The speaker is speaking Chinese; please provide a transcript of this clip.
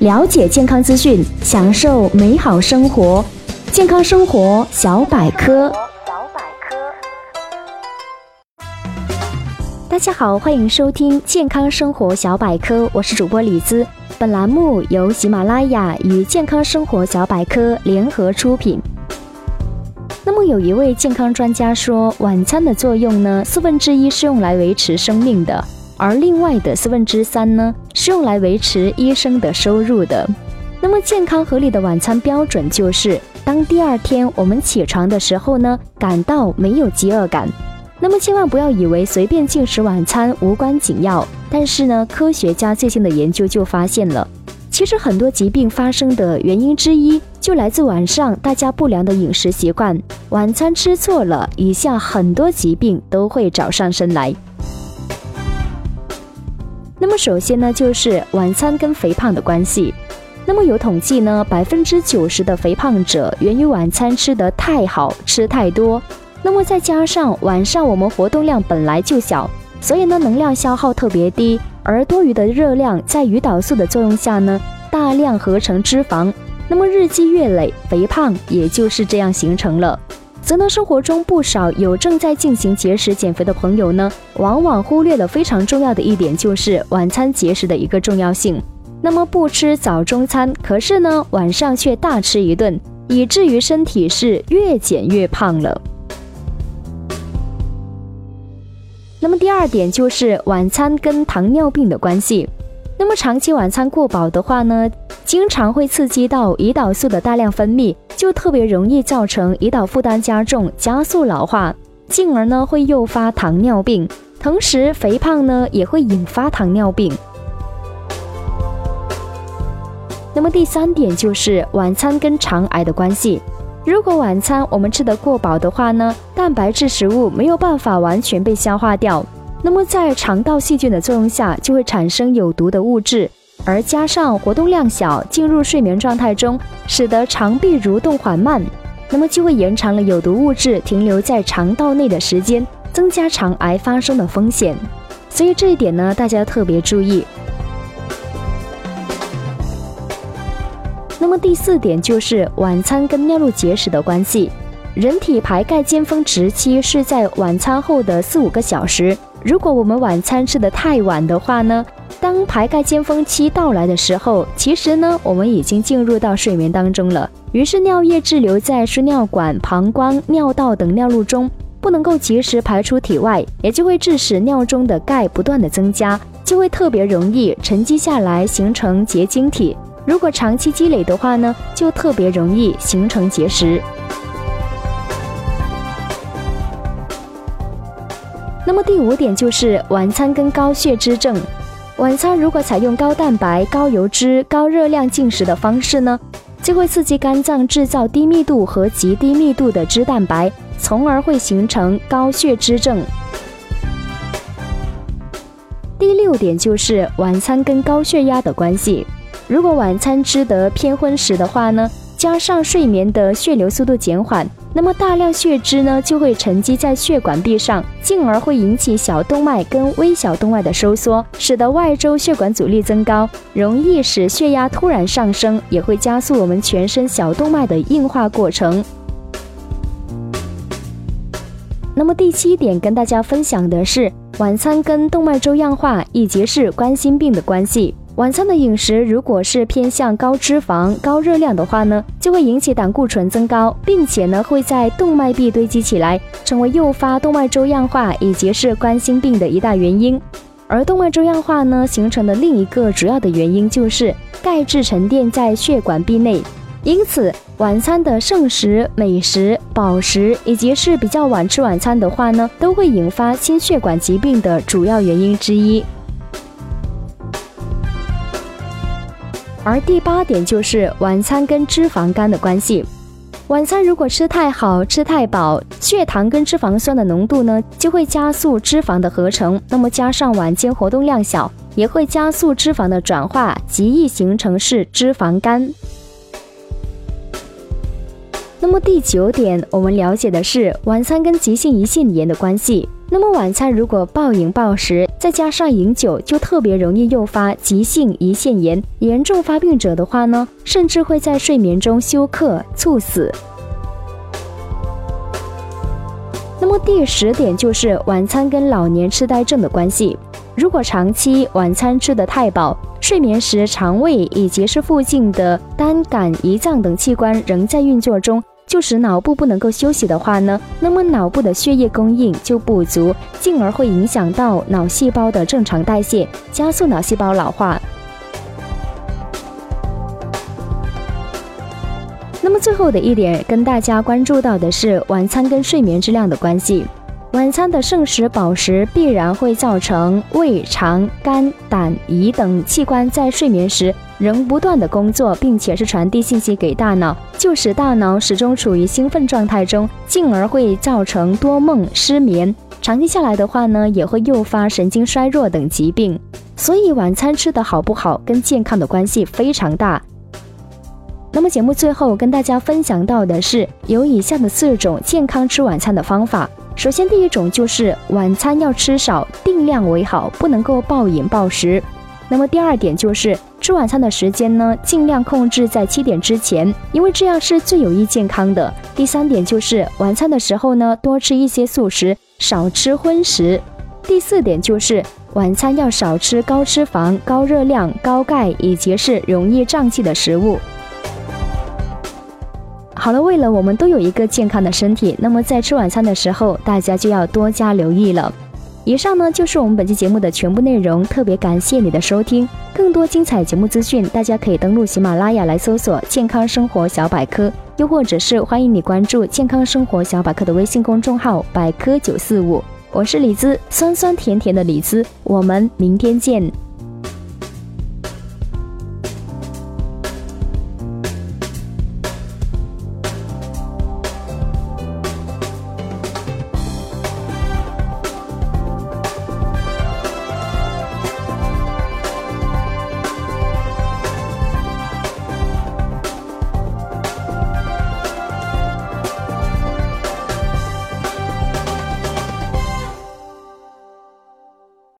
了解健康资讯，享受美好生活。健康生活小百科。小百科大家好，欢迎收听健康生活小百科，我是主播李姿。本栏目由喜马拉雅与健康生活小百科联合出品。那么，有一位健康专家说，晚餐的作用呢，四分之一是用来维持生命的。而另外的四分之三呢，是用来维持医生的收入的。那么健康合理的晚餐标准就是，当第二天我们起床的时候呢，感到没有饥饿感。那么千万不要以为随便进食晚餐无关紧要。但是呢，科学家最近的研究就发现了，其实很多疾病发生的原因之一，就来自晚上大家不良的饮食习惯。晚餐吃错了，以下很多疾病都会找上身来。那么首先呢，就是晚餐跟肥胖的关系。那么有统计呢，百分之九十的肥胖者源于晚餐吃得太好，吃太多。那么再加上晚上我们活动量本来就小，所以呢能量消耗特别低，而多余的热量在胰岛素的作用下呢，大量合成脂肪。那么日积月累，肥胖也就是这样形成了。则呢，生活中不少有正在进行节食减肥的朋友呢，往往忽略了非常重要的一点，就是晚餐节食的一个重要性。那么不吃早中餐，可是呢晚上却大吃一顿，以至于身体是越减越胖了。那么第二点就是晚餐跟糖尿病的关系。那么长期晚餐过饱的话呢，经常会刺激到胰岛素的大量分泌。就特别容易造成胰岛负担加重，加速老化，进而呢会诱发糖尿病。同时，肥胖呢也会引发糖尿病。那么第三点就是晚餐跟肠癌的关系。如果晚餐我们吃得过饱的话呢，蛋白质食物没有办法完全被消化掉，那么在肠道细菌的作用下，就会产生有毒的物质。而加上活动量小，进入睡眠状态中，使得肠壁蠕动缓慢，那么就会延长了有毒物质停留在肠道内的时间，增加肠癌发生的风险。所以这一点呢，大家要特别注意。那么第四点就是晚餐跟尿路结石的关系。人体排钙尖峰值期是在晚餐后的四五个小时，如果我们晚餐吃得太晚的话呢？当排钙尖峰期到来的时候，其实呢，我们已经进入到睡眠当中了。于是尿液滞留在输尿管、膀胱、尿道等尿路中，不能够及时排出体外，也就会致使尿中的钙不断的增加，就会特别容易沉积下来，形成结晶体。如果长期积累的话呢，就特别容易形成结石。那么第五点就是晚餐跟高血脂症。晚餐如果采用高蛋白、高油脂、高热量进食的方式呢，就会刺激肝脏制造低密度和极低密度的脂蛋白，从而会形成高血脂症。第六点就是晚餐跟高血压的关系，如果晚餐吃得偏荤食的话呢？加上睡眠的血流速度减缓，那么大量血脂呢就会沉积在血管壁上，进而会引起小动脉跟微小动脉的收缩，使得外周血管阻力增高，容易使血压突然上升，也会加速我们全身小动脉的硬化过程。那么第七点跟大家分享的是晚餐跟动脉粥样化以及是冠心病的关系。晚餐的饮食如果是偏向高脂肪、高热量的话呢，就会引起胆固醇增高，并且呢会在动脉壁堆积起来，成为诱发动脉粥样化以及是冠心病的一大原因。而动脉粥样化呢形成的另一个主要的原因就是钙质沉淀在血管壁内，因此晚餐的剩食、美食、饱食以及是比较晚吃晚餐的话呢，都会引发心血管疾病的主要原因之一。而第八点就是晚餐跟脂肪肝的关系。晚餐如果吃太好吃太饱，血糖跟脂肪酸的浓度呢就会加速脂肪的合成。那么加上晚间活动量小，也会加速脂肪的转化，极易形成是脂肪肝。那么第九点，我们了解的是晚餐跟急性胰腺炎的关系。那么晚餐如果暴饮暴食，再加上饮酒，就特别容易诱发急性胰腺炎。严重发病者的话呢，甚至会在睡眠中休克猝死。那么第十点就是晚餐跟老年痴呆症的关系。如果长期晚餐吃得太饱，睡眠时肠胃以及是附近的肝胆胰脏等器官仍在运作中。就使脑部不能够休息的话呢，那么脑部的血液供应就不足，进而会影响到脑细胞的正常代谢，加速脑细胞老化。那么最后的一点，跟大家关注到的是晚餐跟睡眠质量的关系。晚餐的剩食饱食必然会造成胃肠肝胆胰等器官在睡眠时仍不断的工作，并且是传递信息给大脑，就使大脑始终处于兴奋状态中，进而会造成多梦失眠。长期下来的话呢，也会诱发神经衰弱等疾病。所以晚餐吃的好不好跟健康的关系非常大。那么节目最后跟大家分享到的是有以下的四种健康吃晚餐的方法。首先，第一种就是晚餐要吃少，定量为好，不能够暴饮暴食。那么第二点就是吃晚餐的时间呢，尽量控制在七点之前，因为这样是最有益健康的。第三点就是晚餐的时候呢，多吃一些素食，少吃荤食。第四点就是晚餐要少吃高脂肪、高热量、高钙以及是容易胀气的食物。好了，为了我们都有一个健康的身体，那么在吃晚餐的时候，大家就要多加留意了。以上呢就是我们本期节目的全部内容，特别感谢你的收听。更多精彩节目资讯，大家可以登录喜马拉雅来搜索“健康生活小百科”，又或者是欢迎你关注“健康生活小百科”的微信公众号“百科九四五”。我是李子，酸酸甜甜的李子，我们明天见。